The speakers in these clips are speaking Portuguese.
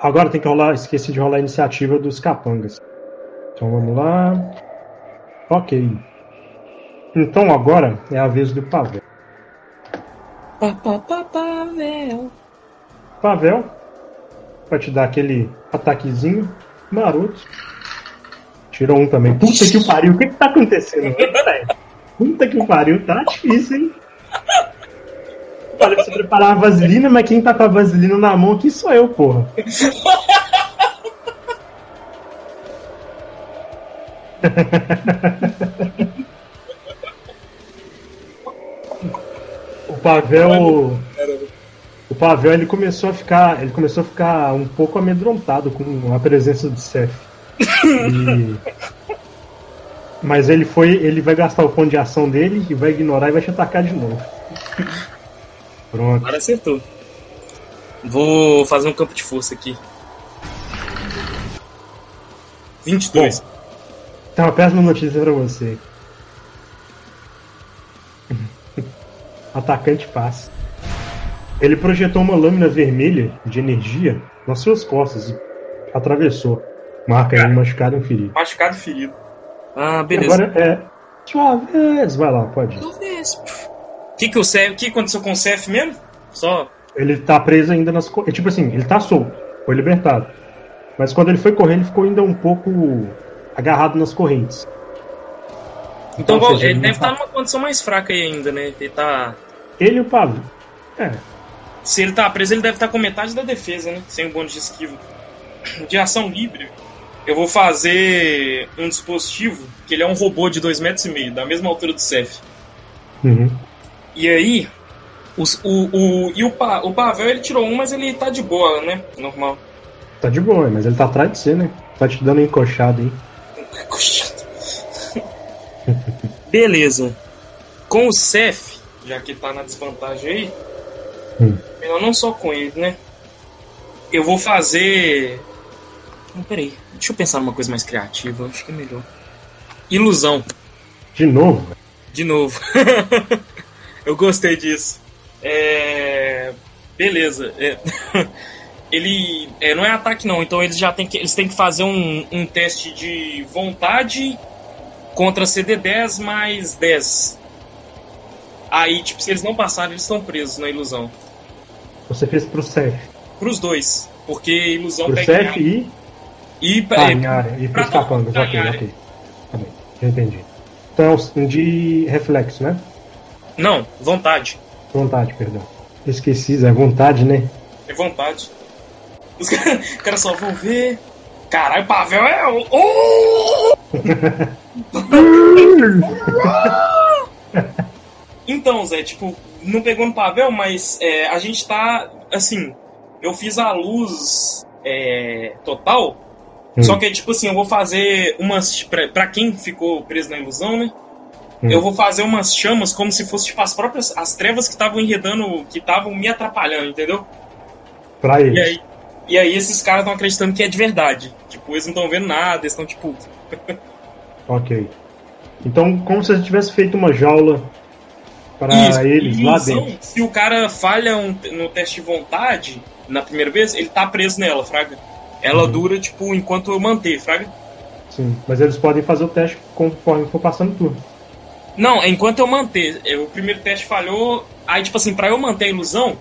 Agora tem que rolar. Esqueci de rolar a iniciativa dos capangas. Então vamos lá. Ok. Então agora é a vez do Pavel. Pa, pa, pa, Pavel. Pavel vai te dar aquele ataquezinho maroto. Tirou um também. Puta que pariu, o que que tá acontecendo? Puta que pariu, tá difícil, hein? Falei pra você preparar a vaselina, mas quem tá com a vaselina na mão aqui sou eu, porra. o Pavel. O Pavel ele começou a ficar. Ele começou a ficar um pouco amedrontado com a presença do Seth. E... Mas ele foi. Ele vai gastar o ponto de ação dele e vai ignorar e vai te atacar de novo. Pronto. Agora acertou. Vou fazer um campo de força aqui. 22. Bom, tem uma péssima notícia pra você. Atacante passa. Ele projetou uma lâmina vermelha de energia nas suas costas e atravessou. Marca aí um machucado e um ferido. Machucado e ferido. Ah, beleza. Agora é. Sua vez. Vai lá, pode. ir. O que, que, o Cef- que aconteceu com o Cef mesmo? Só. Ele tá preso ainda nas correntes. Tipo assim, ele tá solto. Foi libertado. Mas quando ele foi correr, ele ficou ainda um pouco agarrado nas correntes. Então, Ou seja, ele ele deve tá- estar numa condição mais fraca aí ainda, né? Ele tá. Ele e o Pavio. É. Se ele tá preso, ele deve estar com metade da defesa, né? Sem o bônus de esquiva. De ação livre, eu vou fazer um dispositivo que ele é um robô de 2,5 metros, e meio, da mesma altura do Cef. Uhum. E aí, os- o, o, e o, Pa- o Pavel ele tirou um, mas ele tá de boa, né? Normal. Tá de boa, mas ele tá atrás de você, né? Tá te dando encoxada aí. Beleza. Com o Cef, já que tá na desvantagem aí, Hum. melhor não só com ele, né? Eu vou fazer. Não, peraí. Deixa eu pensar numa coisa mais criativa. Acho que é melhor. Ilusão. De novo. De novo. eu gostei disso. É... Beleza. É... Ele é, não é ataque não, então eles já têm que eles têm que fazer um, um teste de vontade contra CD10 mais 10. Aí, tipo, se eles não passarem, eles estão presos na ilusão. Você fez pro Cef. Pros dois, porque ilusão Pro pega Cef e. e Ah, é, área. E pra pros todo capangas. mundo em Ok, ok. Tá bem. Já entendi. Então é de reflexo, né? Não, vontade. Vontade, perdão. Esqueci, é vontade, né? É vontade. Os caras cara só vão ver. Caralho, o Pavel é. Oh! Então, Zé, tipo, não pegou no Pavel, mas é, a gente tá. Assim, eu fiz a luz é, total. Hum. Só que, tipo assim, eu vou fazer umas. Pra, pra quem ficou preso na ilusão, né? Hum. Eu vou fazer umas chamas como se fosse tipo as próprias. As trevas que estavam enredando. Que estavam me atrapalhando, entendeu? Pra E eles. aí, e aí esses caras estão acreditando que é de verdade. Tipo, eles não estão vendo nada, eles estão tipo. Ok. Então, como se você tivesse feito uma jaula para eles lá dentro. Se o cara falha um- no teste de vontade, na primeira vez, ele tá preso nela, Fraga. Ela Uhum. dura, tipo, enquanto eu manter, Fraga. Sim. Mas eles podem fazer o teste conforme for passando o turno. Não, é enquanto eu manter. É, O primeiro teste falhou. Aí, tipo assim, pra eu manter a ilusão,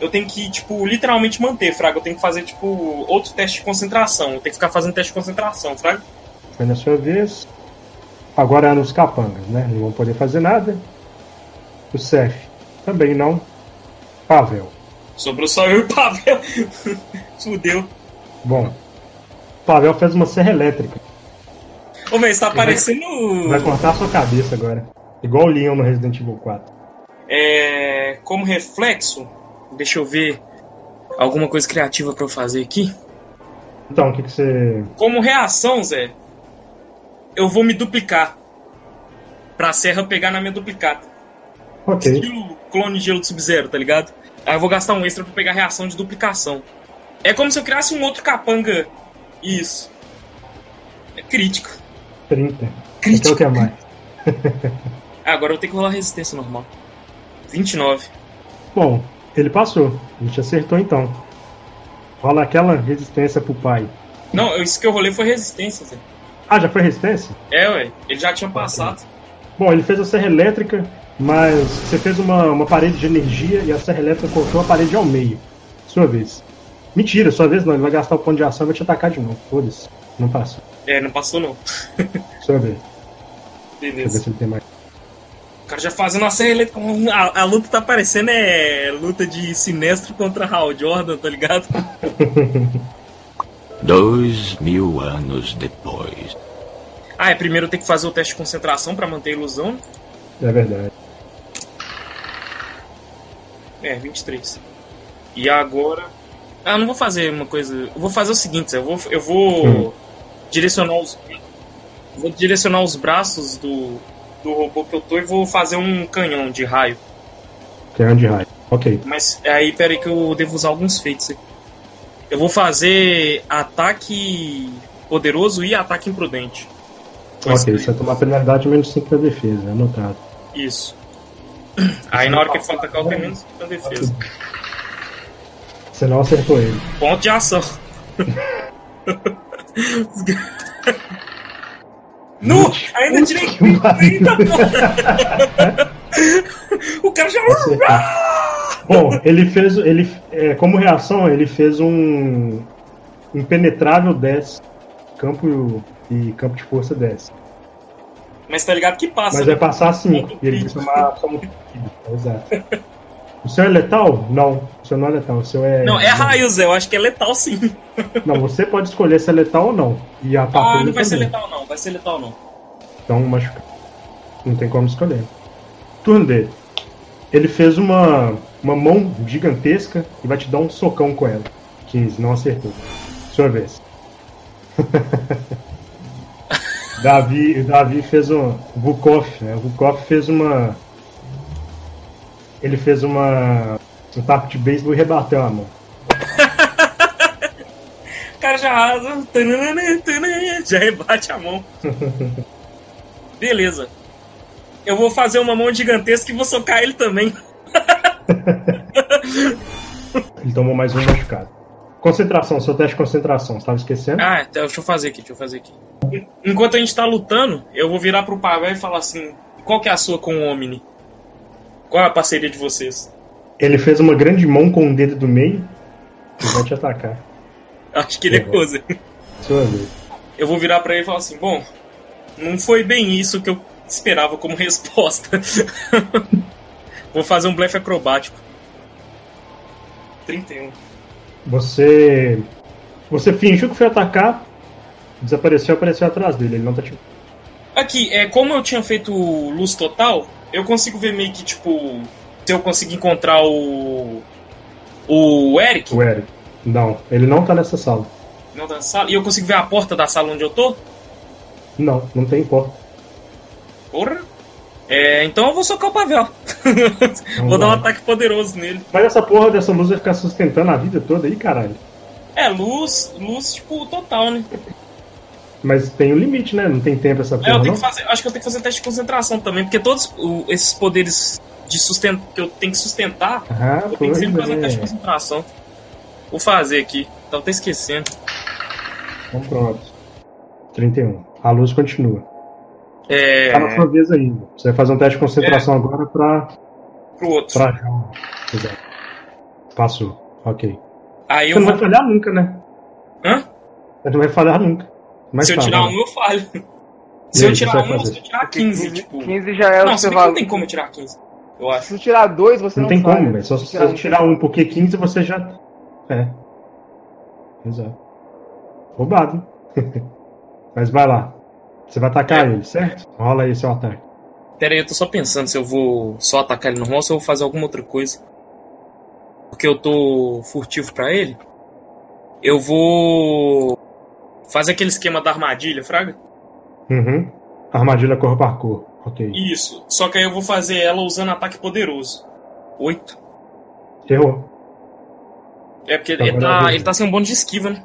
eu tenho que, tipo, literalmente manter, Fraga. Eu tenho que fazer, tipo, outro teste de concentração. Eu tenho que ficar fazendo teste de concentração, Fraga. Foi na sua vez. Agora é nos capangas, né? Não vão poder fazer nada. O Cef também não. Pavel. Sobrou só eu e o Pavel. Fudeu. Bom. Pavel fez uma serra elétrica. Ô, velho, você tá parecendo. Vai cortar a sua cabeça agora. Igual o Leon no Resident Evil 4. É, como reflexo, deixa eu ver alguma coisa criativa pra eu fazer aqui. Então, o que, que você. Como reação, Zé, eu vou me duplicar. Pra serra pegar na minha duplicata. Ok. Estilo clone de gelo do Sub-Zero, tá ligado? Aí eu vou gastar um extra pra pegar a reação de duplicação. É como se eu criasse um outro capanga. Isso. É crítico. 30. Crítico. Então o que é mais? Ah, agora eu tenho que rolar resistência normal. 29. Bom, ele passou. A gente acertou então. Rola aquela resistência pro pai. Não, isso que eu rolei foi resistência, Zé. Ah, já foi resistência? É, ué. Ele já tinha passado. Bom, ele fez a serra elétrica, mas você fez uma, uma parede de energia e a serra elétrica cortou a parede ao meio. Sua vez. Mentira, sua vez não. Ele vai gastar o ponto de ação e vai te atacar de novo. Foda-se. Não passou. É, não passou não. Sua vez. Deixa eu ver Beleza. se ele tem mais. O cara já fazendo uma serra elétrica. A, a luta tá parecendo é luta de Sinestro contra Hal Jordan, tá ligado? Dois mil anos depois. Ah, é primeiro tem que fazer o teste de concentração pra manter a ilusão. É verdade. É, 23. E agora. Ah, não vou fazer uma coisa. Eu vou fazer o seguinte, eu vou, eu vou Hum. direcionar os. Vou direcionar os braços do, do robô que eu tô e vou fazer um canhão de raio. Canhão é de raio. Ok. Mas aí, peraí que eu devo usar alguns feitos aqui. Eu vou fazer ataque poderoso e ataque imprudente. Ok, é. você vai tomar penalidade menos 5 na defesa, anotado. Isso. Aí na hora que ele for atacar, eu tenho menos na defesa. Você não acertou ele. Ponto de ação. Nu! Ainda tirei 30, O cara já. Bom, ele fez. Ele, é, como reação, ele fez um impenetrável 10. Campo e campo de força 10. Mas tá ligado que passa. Mas né? vai passar 5. Ponto E ele vai tomar só um Exato. O seu é letal? Não. O seu não é letal. O seu é. Não, é raio, Zé. Eu acho que é letal sim. Não, você pode escolher se é letal ou não. E a Ah, patrulha não vai ser também. letal não. Vai ser letal não. Então, machucado. Não tem como escolher. Turno dele. Ele fez uma, uma mão gigantesca e vai te dar um socão com ela. 15, não acertou. Sua vez. Davi, Davi fez um. Vukov, né? O Vukov fez uma. Ele fez uma. Um tapo de beisebol e rebateu a mão. O cara já rasa. tananana, tananana, Já rebate a mão. Beleza. Eu vou fazer uma mão gigantesca e vou socar ele também. Ele tomou mais um machucado. Concentração, seu teste de concentração, você tava esquecendo? Ah, então, deixa eu fazer aqui, deixa eu fazer aqui. Enquanto a gente tá lutando, eu vou virar pro Pavel e falar assim: qual que é a sua com o Omni? Qual é a parceria de vocês? Ele fez uma grande mão com o dedo do meio e vai te atacar. Acho que ele é coisa. Sua vez. Eu vou virar pra ele e falar assim: bom, não foi bem isso que eu esperava como resposta. vou fazer um blefe acrobático. 31. Você. Você fingiu que foi atacar, desapareceu apareceu atrás dele, ele não tá te. Aqui, é, como eu tinha feito luz total, eu consigo ver meio que, tipo, se eu conseguir encontrar o. O Eric, O Eric. Não, ele não tá nessa sala. não tá na sala, e eu consigo ver a porta da sala onde eu tô? Não, não tem porta. Porra! É, então eu vou socar o Pavel. vou dar um ataque poderoso nele. Mas essa porra dessa luz vai ficar sustentando a vida toda aí, caralho. É, luz, luz, tipo, total, né? Mas tem um limite, né? Não tem tempo essa É, porra, eu tenho não? que fazer, acho que eu tenho que fazer teste de concentração também, porque todos o- esses poderes de sustento que eu tenho que sustentar, Ah, eu tenho que sempre fazer teste de é. concentração. Vou fazer aqui, tava até esquecendo. Então pronto. 31. A luz continua. É, Tá na sua vez ainda. Você vai fazer um teste de concentração agora pra. pro outro. pra. Exato. Passou. Ok. Aí Você não vai vou. falhar nunca, né? Hã? Você não vai falhar nunca. Mas Se eu fala, tirar um, eu falho. Se eu aí, tirar você vai um, fazer? se eu tirar 15, tipo. 15 já é Não, o se seu bem que não valor. tem como eu tirar 15, eu acho. Se tirar dois, você Não não, tem falha. como, velho. Só se você tirar um, porque 15 você já. É. Exato. Roubado. Mas vai lá. Você vai atacar ele, certo? Rola aí seu ataque. Pera aí, eu tô só pensando se eu vou só atacar ele normal ou se eu vou fazer alguma outra coisa. Porque eu tô furtivo pra ele. Eu vou. Fazer aquele esquema da armadilha, Fraga? Uhum. Armadilha cor par cor. Ok. Isso. Só que aí eu vou fazer ela usando ataque poderoso. 8. Errou. É porque ele Agora tá, ele tá sem um bônus de esquiva, né?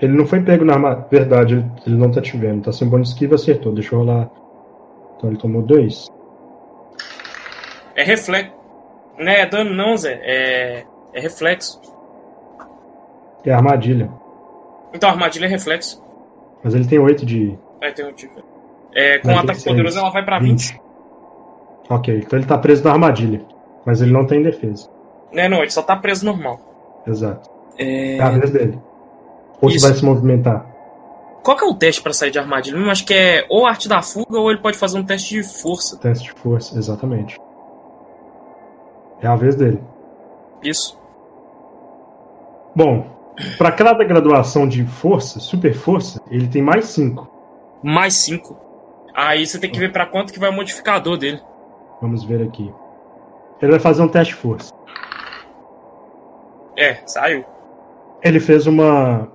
Ele não foi pego na armadilha. Verdade, ele, ele não tá te vendo. Tá sem bônus de esquiva, acertou. Deixa eu rolar. Então ele tomou dois. É reflexo. Não é dano não, Zé. É, é reflexo. É armadilha. Então armadilha é reflexo. Mas ele tem 8 de. É, tem um tipo. É, com um ataque poderoso ela vai pra 20. Ok, então ele tá preso na armadilha. Mas ele não tem defesa. É, não, ele só tá preso normal. Exato. É... É a vez dele. Ou Isso. vai se movimentar. Qual que é o teste pra sair de armadilha? Eu acho que é ou arte da fuga ou ele pode fazer um teste de força. Teste de força, exatamente. É a vez dele. Isso. Bom, para cada graduação de força, super força, ele tem mais 5. Mais 5. Aí você tem que ver pra quanto que vai o modificador dele. Vamos ver aqui. Ele vai fazer um teste de força. É, saiu. Ele fez uma.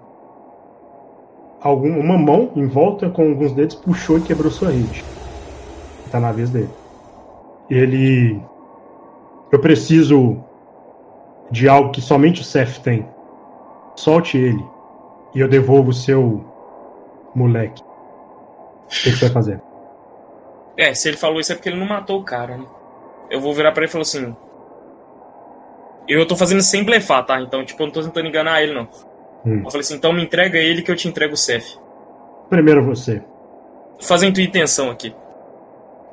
Algum, uma mão em volta com alguns dedos, puxou e quebrou sua rede. Tá na vez dele. Ele. Eu preciso de algo que somente o Seth tem. Solte ele. E eu devolvo o seu moleque. O que, que você vai fazer? É, se ele falou isso é porque ele não matou o cara, né? Eu vou virar pra ele e falar assim. Eu tô fazendo sem blefar, tá? Então, tipo, eu não tô tentando enganar ele, não. Hum. Eu falei assim, então me entrega ele que eu te entrego o Cef. Primeiro você. Fazendo tua intenção aqui.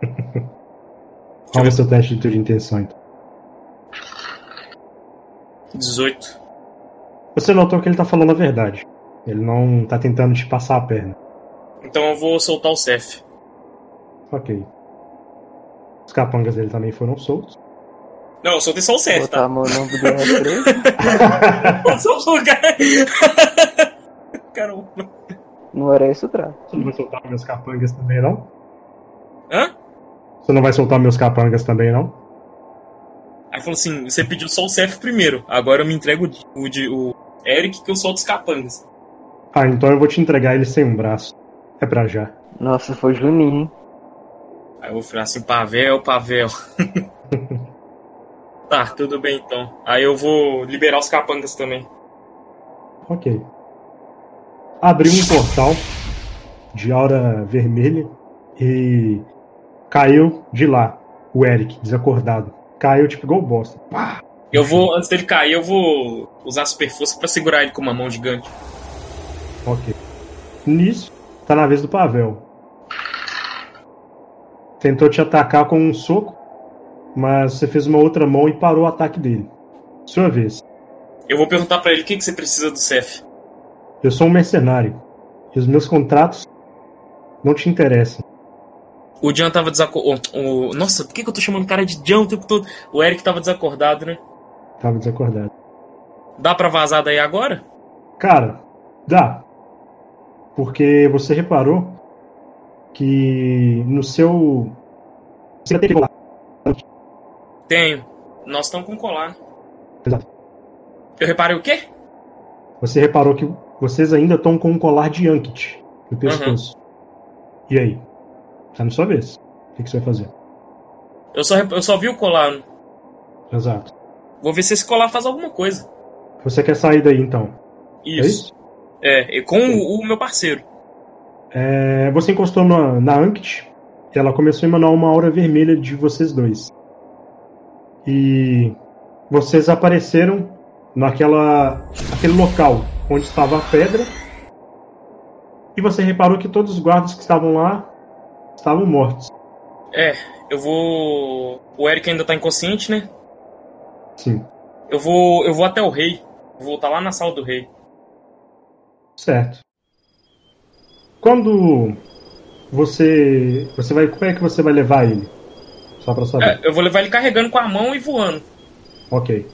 Qual é o seu teste de intenção, então? 18. Você notou que ele tá falando a verdade. Ele não tá tentando te passar a perna. Então eu vou soltar o Cef. Ok. Os capangas dele também foram soltos. Não, eu soltei só o Cef, Botar tá? a mão no ombro do R3. Só o cara. Caramba. Não era esse o trato. Você não vai soltar meus capangas também, não? Hã? Você não vai soltar meus capangas também, não? Aí falou assim: você pediu só o Cef primeiro. Agora eu me entrego o, de, o Eric que eu solto os capangas. Ah, então eu vou te entregar ele sem um braço. É pra já. Nossa, foi Juninho, hein? Aí eu vou falar assim: Pavel, Pavel. tá, tudo bem então. Aí eu vou liberar os capangas também. Ok. Abriu um portal de aura vermelha e caiu de lá o Eric, desacordado. Caiu tipo igual bosta. Pá! Eu vou, antes dele cair, eu vou usar super força pra segurar ele com uma mão gigante. Ok. Nisso, tá na vez do Pavel. Tentou te atacar com um soco, mas você fez uma outra mão e parou o ataque dele. Sua vez. Eu vou perguntar pra ele o que, que você precisa do Cef. Eu sou um mercenário. E os meus contratos não te interessam. O Jan tava desacordado. Nossa, por que, que eu tô chamando o cara de Jan o tempo todo? O Eric tava desacordado, né? Tava desacordado. Dá pra vazar daí agora? Cara, dá. Porque você reparou que no seu. Você tem lá. Tenho. Nós estamos com colar. Exato. Eu reparei o quê? Você reparou que vocês ainda estão com um colar de Ankit no pescoço. E aí? Tá na sua vez. O que, que você vai fazer? Eu só, eu só vi o colar. Exato. Vou ver se esse colar faz alguma coisa. Você quer sair daí então? É Isso. isso? É, e com o, o meu parceiro. É, você encostou na, na Ankit e ela começou a emanar uma aura vermelha de vocês dois. E vocês apareceram naquela aquele local onde estava a pedra. E você reparou que todos os guardas que estavam lá estavam mortos. É, eu vou. O Eric ainda tá inconsciente, né? Sim, Eu vou. Eu vou até o rei. Vou voltar lá na sala do rei. certo. Quando você você vai como é que você vai levar ele? Só pra saber. É, eu vou levar ele carregando com a mão e voando. Ok.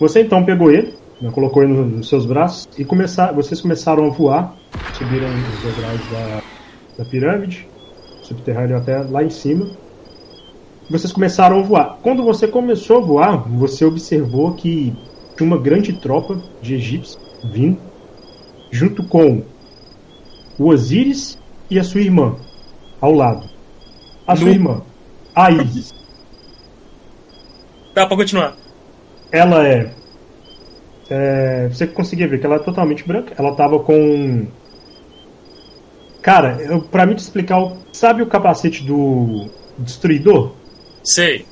Você então pegou ele, né, colocou ele no- nos seus braços e começar, vocês começaram a voar, subiram os degraus da, da pirâmide, subterrâneo até lá em cima. Vocês começaram a voar. Quando você começou a voar, você observou que tinha uma grande tropa de egípcios vindo, junto com o Osíris e a sua irmã, ao lado. A sua irmã, a Isis. Dá pra continuar. Ela é, é, Você conseguia ver que ela é totalmente branca. Ela tava com. Cara, eu, pra mim te explicar, o- sabe o capacete do Destruidor? Sei.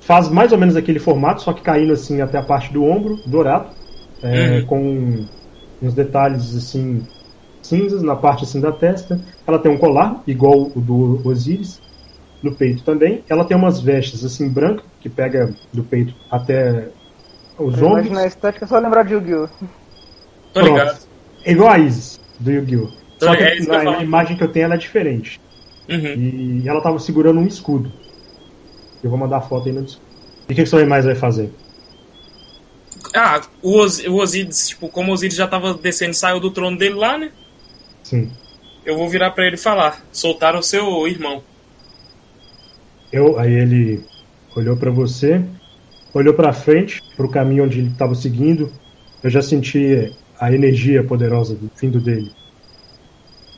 Faz mais ou menos aquele formato, só que caindo assim até a parte do ombro, dourado. é, Uhum. com uns detalhes assim cinzas na parte assim da testa. Ela tem um colar igual o do Osiris no peito também. Ela tem umas vestes assim brancas que pega do peito até os Pra ombros. imaginar a estética, é só lembrar de Yu-Gi-Oh! Tô Pronto. ligado. É igual a Isis do Yu-Gi-Oh! Só que É que eu na, na imagem que eu tenho ela é diferente. Uhum. E ela tava segurando um escudo. Eu vou mandar a foto aí no Discord. E o que, que o mais vai fazer? Ah, o, Os, o Osiris, tipo, como o Osiris já tava descendo saiu do trono dele lá, né? Sim. Eu vou virar pra ele falar: soltaram o seu irmão. Eu, aí ele olhou pra você, olhou pra frente, pro caminho onde ele estava seguindo. Eu já senti a energia poderosa do vindo dele.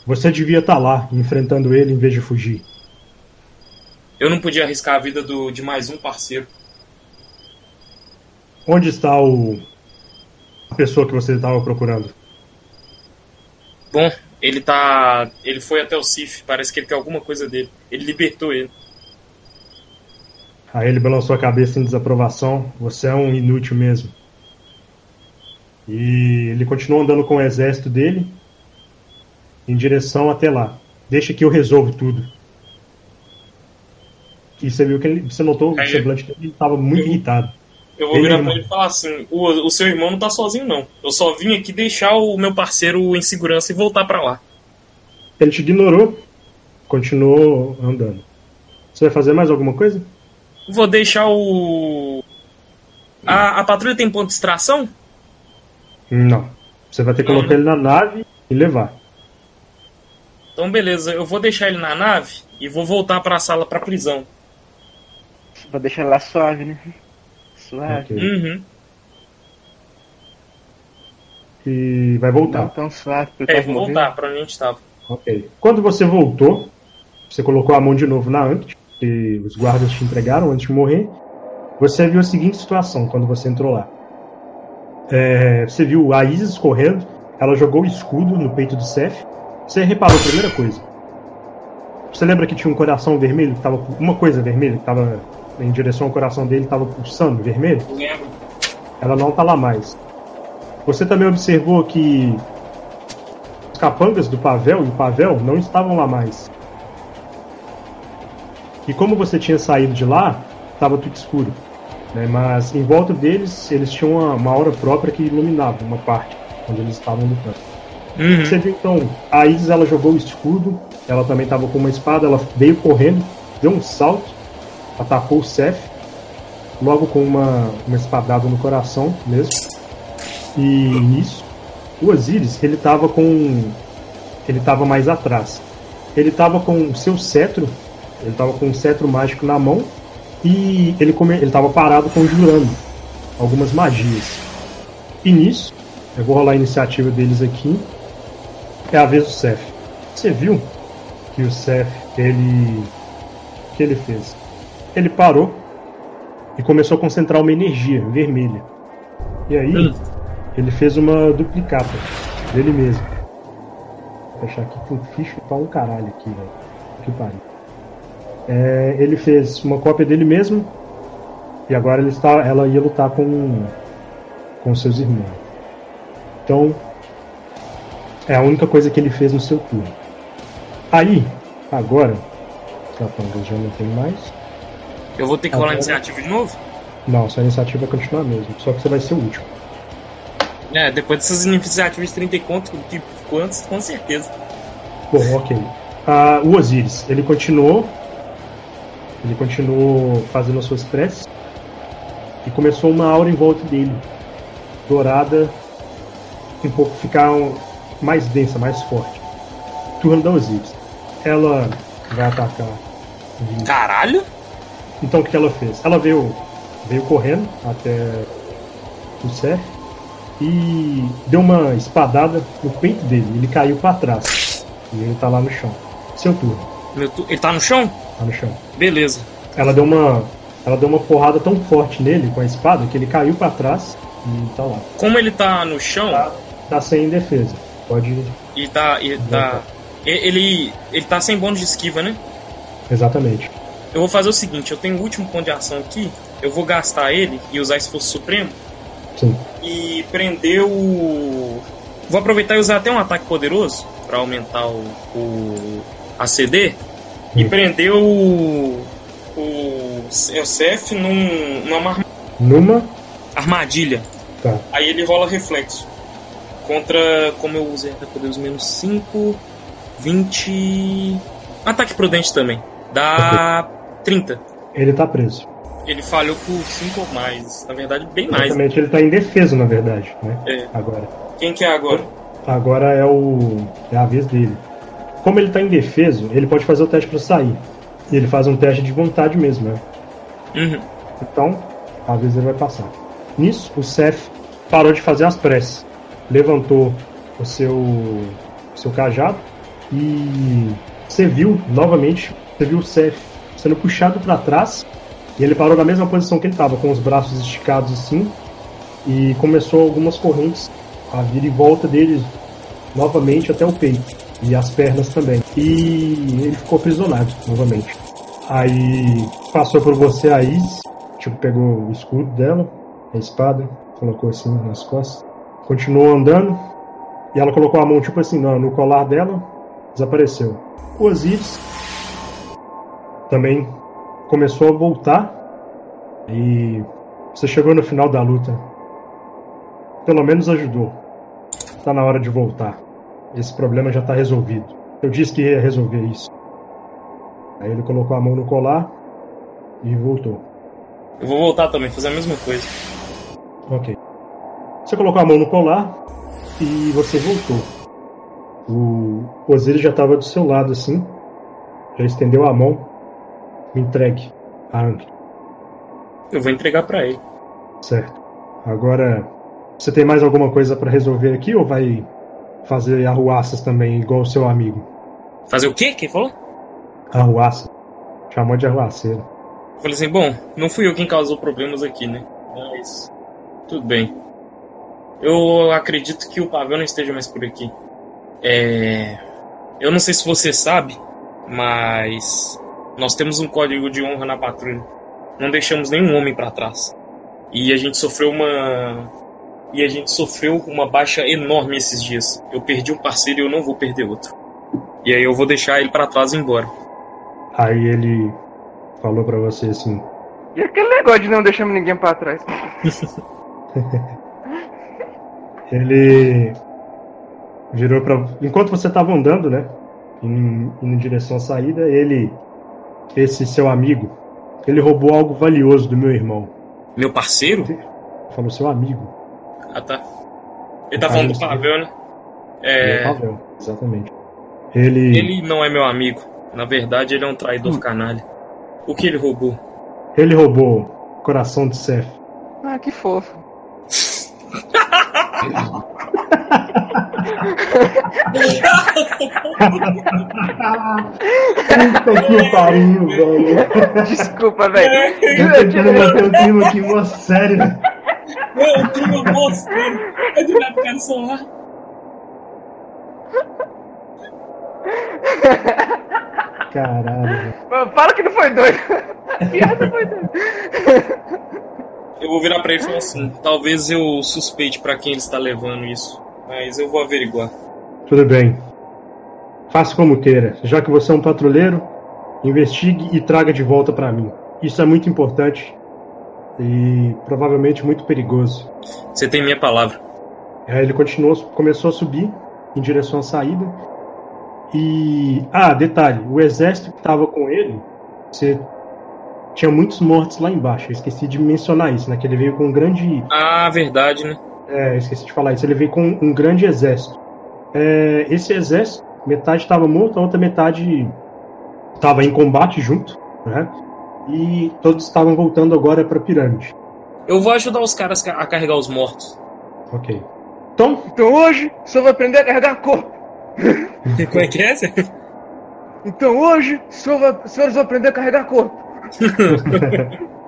Você devia estar lá, enfrentando ele em vez de fugir. Eu não podia arriscar a vida do, de mais um parceiro. Onde está o a pessoa que você estava procurando? Bom, ele tá. Ele foi até o Sif, parece que ele tem alguma coisa dele. Ele libertou ele. Aí ele balançou a cabeça em desaprovação. Você é um inútil mesmo. E ele continuou andando com o exército dele em direção até lá. Deixa que eu resolvo tudo. E você viu que ele, você notou que o semblante dele estava muito Eu- irritado. Eu vou Ele virar pra ele e falar assim: o, o seu irmão não tá sozinho, não. Eu só vim aqui deixar o meu parceiro em segurança e voltar pra lá. Ele te ignorou, continuou andando. Você vai fazer mais alguma coisa? Vou deixar o. A, a patrulha tem ponto de extração? Não. Você vai ter que Não, colocar né? ele na nave e levar. Então, beleza, eu vou deixar ele na nave e vou voltar pra sala pra prisão. Vou deixar lá suave, né? Suave. Ok. Uhum. E vai voltar. Não tão suave, porque É, vou voltar pra onde a gente tava. Ok. Quando você voltou, você colocou a mão de novo na ante, que os guardas te entregaram antes de morrer. Você viu a seguinte situação quando você entrou lá. É, você viu a Isis correndo, ela jogou o escudo no peito do Seth. Você reparou a primeira coisa. Você lembra que tinha um coração vermelho, que tava, uma coisa vermelha que estava em direção ao coração dele, estava pulsando vermelho? Lembro. ela não tá lá mais. Você também observou que os capangas do Pavel e o Pavel não estavam lá mais. E como você tinha saído de lá, estava tudo escuro. né? Mas em volta deles, eles tinham uma, uma aura própria que iluminava uma parte onde eles estavam lutando. Uhum. Você viu então, a Isis ela jogou o escudo, ela também estava com uma espada, ela veio correndo, deu um salto, atacou o Seth, logo com uma, uma espadada no coração mesmo. E nisso, o Osiris, ele estava com. Ele estava mais atrás. Ele estava com o seu cetro, ele estava com um cetro mágico na mão, e ele come, ele estava parado conjurando algumas magias. E nisso, eu vou rolar a iniciativa deles aqui. É a vez do Seth. Você viu que o Seth, ele. Que ele fez? Ele parou e começou a concentrar uma energia vermelha. E aí, Hum. ele fez uma duplicata dele mesmo. Vou fechar aqui com ficha pra um caralho aqui, velho. Que pariu. É, ele fez uma cópia dele mesmo. E agora ele está, ela ia lutar com, com seus irmãos. Então, é a única coisa que ele fez no seu turno. Aí, agora, capangas já não tem mais. Eu vou ter que rolar iniciativa de novo? Não, sua iniciativa vai continuar mesmo. Só que você vai ser o último. É, depois dessas iniciativas de 30 e conto, que quantos, com certeza. Bom, ok. Ah, o Osiris, ele continuou. Ele continuou fazendo as suas preces. E começou uma aura em volta dele. Dourada. Um pouco ficar um- mais densa, mais forte. Turno da Osiris. Ela vai atacar. Caralho? Então o que ela fez? Ela veio, veio correndo até o Seth e deu uma espadada no peito dele. Ele caiu para trás. E ele tá lá no chão. Seu turno, tu- Ele tá no chão? tá no chão. Beleza. Ela deu uma. Ela deu uma porrada tão forte nele com a espada que ele caiu para trás e tá lá. Como ele tá no chão, Tá, tá sem defesa. Pode. e tá. E tá ele, ele tá sem bônus de esquiva, né? Exatamente. Eu vou fazer o seguinte: eu tenho o último ponto de ação aqui. Eu vou gastar ele e usar esforço supremo Sim. E prendeu o. Vou aproveitar e usar até um ataque poderoso para aumentar o, o a CD. E prendeu o. O, o num, numa Numa. armadilha. Tá. Aí ele rola reflexo. Contra. Como eu usei ataque poderoso menos 5. 20. Ataque prudente também. Dá 30. Ele tá preso. Ele falhou por 5 ou mais. Na verdade, bem mais. Exatamente, ele tá indefeso, na verdade, né? É. Agora. Quem que é agora? Agora é o. É a vez dele. Como ele tá indefeso, ele pode fazer o teste pra sair. E ele faz um teste de vontade mesmo, né? Uhum. Então, às vezes ele vai passar. Nisso, o Seth parou de fazer as preces. Levantou o seu, o seu cajado e você viu novamente, você viu o Seth sendo puxado para trás e ele parou na mesma posição que ele estava, com os braços esticados assim, e começou algumas correntes a vir em volta dele novamente até o peito e as pernas também. E ele ficou aprisionado novamente. Aí passou por você a Is, tipo, pegou o escudo dela, a espada, colocou assim nas costas, continuou andando, e ela colocou a mão, tipo assim, no, no colar dela, desapareceu. O Osiris também começou a voltar, e você chegou no final da luta. Pelo menos ajudou. Tá na hora de voltar. Esse problema já tá resolvido. Eu disse que ia resolver isso. Aí ele colocou a mão no colar e voltou. Eu vou voltar também, fazer a mesma coisa. Ok. Você colocou a mão no colar e você voltou. O Osiris já estava do seu lado assim. Já estendeu a mão. Me entregue a Ankh. Eu vou entregar pra ele. Certo. Agora, você tem mais alguma coisa para resolver aqui ou vai fazer arruaças também, igual o seu amigo? Fazer o quê? Quem falou? Arruaça. Chamou de arruaceiro. Eu falei assim, bom, não fui eu quem causou problemas aqui, né? Mas. Tudo bem. Eu acredito que o Pavel não esteja mais por aqui. É. Eu não sei se você sabe, mas. Nós temos um código de honra na patrulha. Não deixamos nenhum homem para trás. E a gente sofreu uma. E a gente sofreu uma baixa enorme esses dias. Eu perdi um parceiro e eu não vou perder outro. E aí eu vou deixar ele para trás e ir embora. Aí ele falou para você assim: E aquele negócio de não deixarmos ninguém pra trás? Ele virou para enquanto você estava andando, né, indo, indo em direção à saída, ele esse seu amigo, ele roubou algo valioso do meu irmão. Meu parceiro? Falou seu amigo. Ah, tá. Ele tá Ah, falando do. Pavel, né? Ele é É, Pavel, exatamente. Ele ele não é meu amigo. Na verdade, ele é um traidor canalha. O que ele roubou? ele roubou o coração de Seth. Ah, que fofo. Puta que pariu, velho. Desculpa, velho. Eu tentando manter o clima aqui, mó sério. Não, tu não posso, Eu devia ficar no celular. Caralho. Fala que não foi doido. A piada foi doida. Eu vou virar pra ele e falar assim: talvez eu suspeite pra quem ele está levando isso. Mas eu vou averiguar. Tudo bem. Faça como queira. Já que você é um patrulheiro, investigue e traga de volta pra mim. Isso é muito importante e provavelmente muito perigoso. Você tem minha palavra. Aí ele continuou, começou a subir em direção à saída. E ah, detalhe, o exército que estava com ele, você tinha muitos mortos lá embaixo. Eu esqueci de mencionar isso, né? Que ele veio com um grande Ah, verdade, né? É, esqueci de falar isso. Ele veio com um grande exército. É, esse exército, metade estava morto, a outra metade estava em combate junto, né? E todos estavam voltando agora para a pirâmide. Eu vou ajudar os caras ca- a carregar os mortos. Ok. Então, Então hoje, só vai aprender a carregar corpo. Como é que é? Zé? Então hoje, só vai, senhores vão aprender a carregar corpo.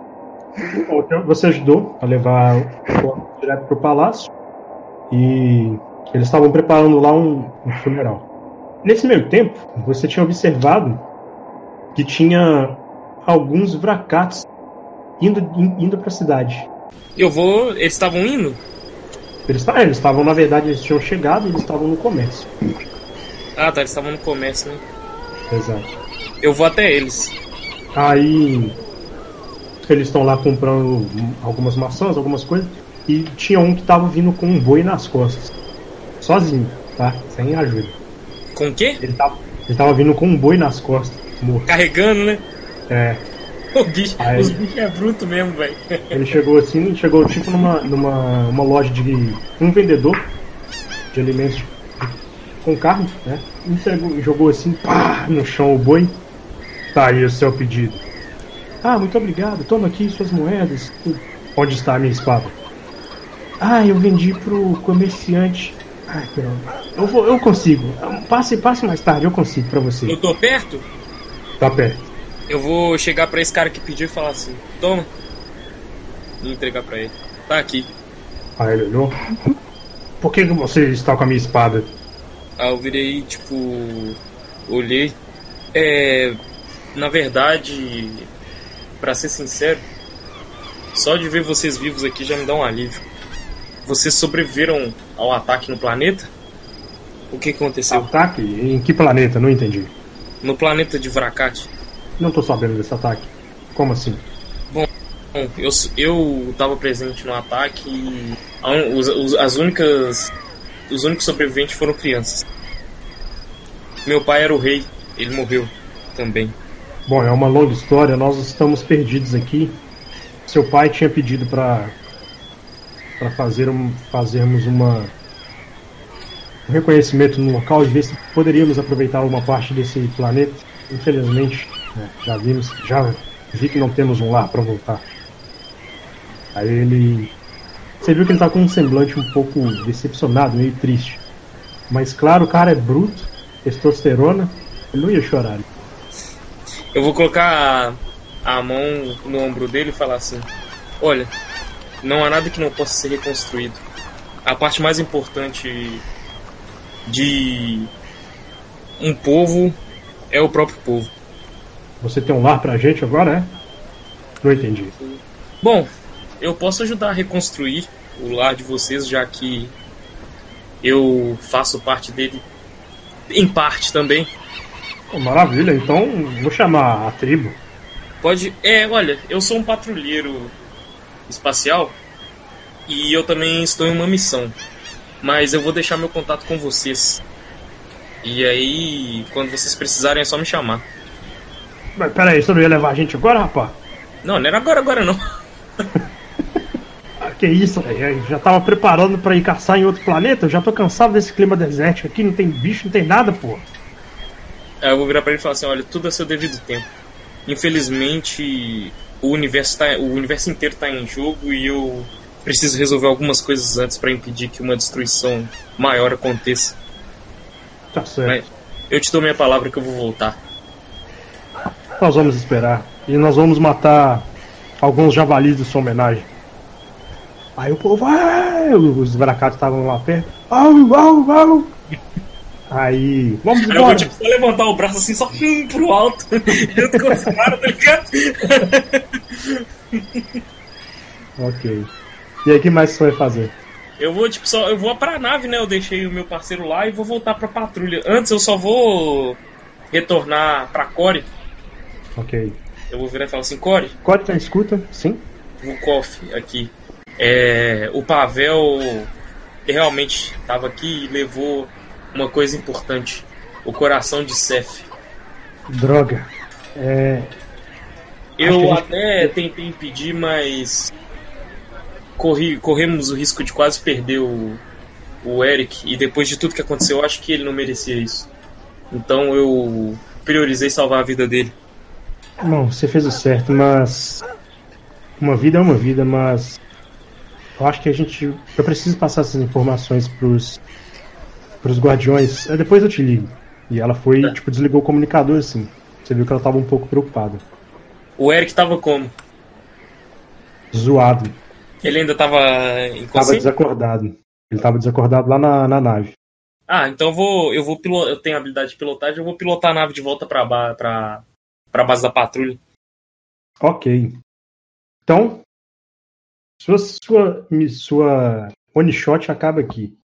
então, você ajudou a levar o corpo direto para o palácio e eles estavam preparando lá um, um funeral. Nesse meio tempo, você tinha observado que tinha alguns vracates indo, in- indo para a cidade. Eu vou. Eles estavam indo? Eles é, eles estavam, na verdade, eles tinham chegado e eles estavam no comércio. Ah, tá, eles estavam no comércio, né? Exato. Eu vou até eles. Aí eles estão lá comprando algumas maçãs, algumas coisas, e tinha um que tava vindo com um boi nas costas. Sozinho, tá? Sem ajuda. Com o quê? Ele tava, ele tava vindo com um boi nas costas, morto. Carregando, né? É. O bicho, Aí. os bichos é bruto mesmo, velho. Ele chegou assim, chegou tipo numa, numa uma loja de um vendedor de alimentos de- com carne, né? Entregou, jogou assim, pá, no chão o boi. Tá aí o seu pedido. Ah, muito obrigado. Toma aqui suas moedas. Onde está a minha espada? Ah, eu vendi pro comerciante. Ai, pronto. Eu vou, eu consigo. Passe, passe mais tarde, eu consigo pra você. Eu tô perto? Tá perto. Eu vou chegar pra esse cara que pediu e falar assim: toma. E entregar pra ele. Tá aqui. Aí ele olhou. Por que, você está com a minha espada? Aí eu virei, tipo. Olhei. É. Na verdade, pra ser sincero, só de ver vocês vivos aqui já me dá um alívio. Vocês sobreviveram ao ataque no planeta? O que aconteceu? Ataque? Em que planeta? Não entendi. No planeta de Vracat. Não tô sabendo desse ataque. Como assim? Bom, eu, eu tava presente no ataque e as únicas. Os únicos sobreviventes foram crianças. Meu pai era o rei, ele morreu também. Bom, é uma longa história, nós estamos perdidos aqui. Seu pai tinha pedido pra para fazer um, fazermos uma um reconhecimento no local e ver se poderíamos aproveitar uma parte desse planeta. Infelizmente, né, já vimos, já vi que não temos um lar para voltar. Aí ele você viu que ele tá com um semblante um pouco decepcionado, meio triste. Mas claro, o cara é bruto, testosterona, ele não ia chorar. Eu vou colocar a, a mão no ombro dele e falar assim: Olha, não há nada que não possa ser reconstruído. A parte mais importante de um povo é o próprio povo. Você tem um lar pra gente agora, é? Não entendi. Bom, eu posso ajudar a reconstruir o lar de vocês, já que eu faço parte dele em parte também. Maravilha, então vou chamar a tribo. Pode. É, olha, eu sou um patrulheiro espacial e eu também estou em uma missão. Mas eu vou deixar meu contato com vocês. E aí, quando vocês precisarem, é só me chamar. Mas peraí, você não ia levar a gente agora, rapaz? Não, não era agora, agora não. Ah, que isso, velho? Já tava preparando pra ir caçar em outro planeta? Eu já tô cansado desse clima desértico aqui, não tem bicho, não tem nada, pô. Aí eu vou virar pra ele e falar assim: olha, tudo a seu devido tempo. Infelizmente, o universo, tá, o universo inteiro tá em jogo e eu preciso resolver algumas coisas antes pra impedir que uma destruição maior aconteça. Tá certo. Mas eu te dou minha palavra que eu vou voltar. Nós vamos esperar. E nós vamos matar alguns javalis de sua homenagem. Aí o povo, "Ah!" os bracatos estavam lá perto. Au, au, au. Aí, vamos Aí eu embora. vou tipo, só levantar o braço assim, só hum, pro alto, junto com os caras, tá ligado? Ok. E aí, o que mais você vai fazer? Eu vou, tipo, só. Eu vou pra nave, né? Eu deixei o meu parceiro lá e vou voltar pra patrulha. Antes eu só vou retornar pra Core. Ok. Eu vou virar e falar assim, Core, Corte na escuta? Sim? Vukov aqui. É, o Pavel realmente estava aqui e levou uma coisa importante: o coração de Seth. Droga. É. Eu gente- até tentei impedir, mas corri, corremos o risco de quase perder o, o Eric. E depois de tudo que aconteceu, eu acho que ele não merecia isso. Então eu priorizei salvar a vida dele. Não, você fez o certo, mas. Uma vida é uma vida, mas. Eu acho que a gente. Eu preciso passar essas informações pros. Pros guardiões. É, Depois eu te ligo. E ela foi, Tá. tipo, desligou o comunicador assim. Você viu que ela tava um pouco preocupada. O Eric tava como? Zoado. Ele ainda tava Tava inconsciente? desacordado. Ele tava desacordado lá na, na nave. Ah, então eu vou. Eu vou Eu tenho habilidade de pilotagem, eu vou pilotar a nave de volta pra, ba... pra... pra base da patrulha. Ok. Então. Sua, sua, sua one shot acaba aqui.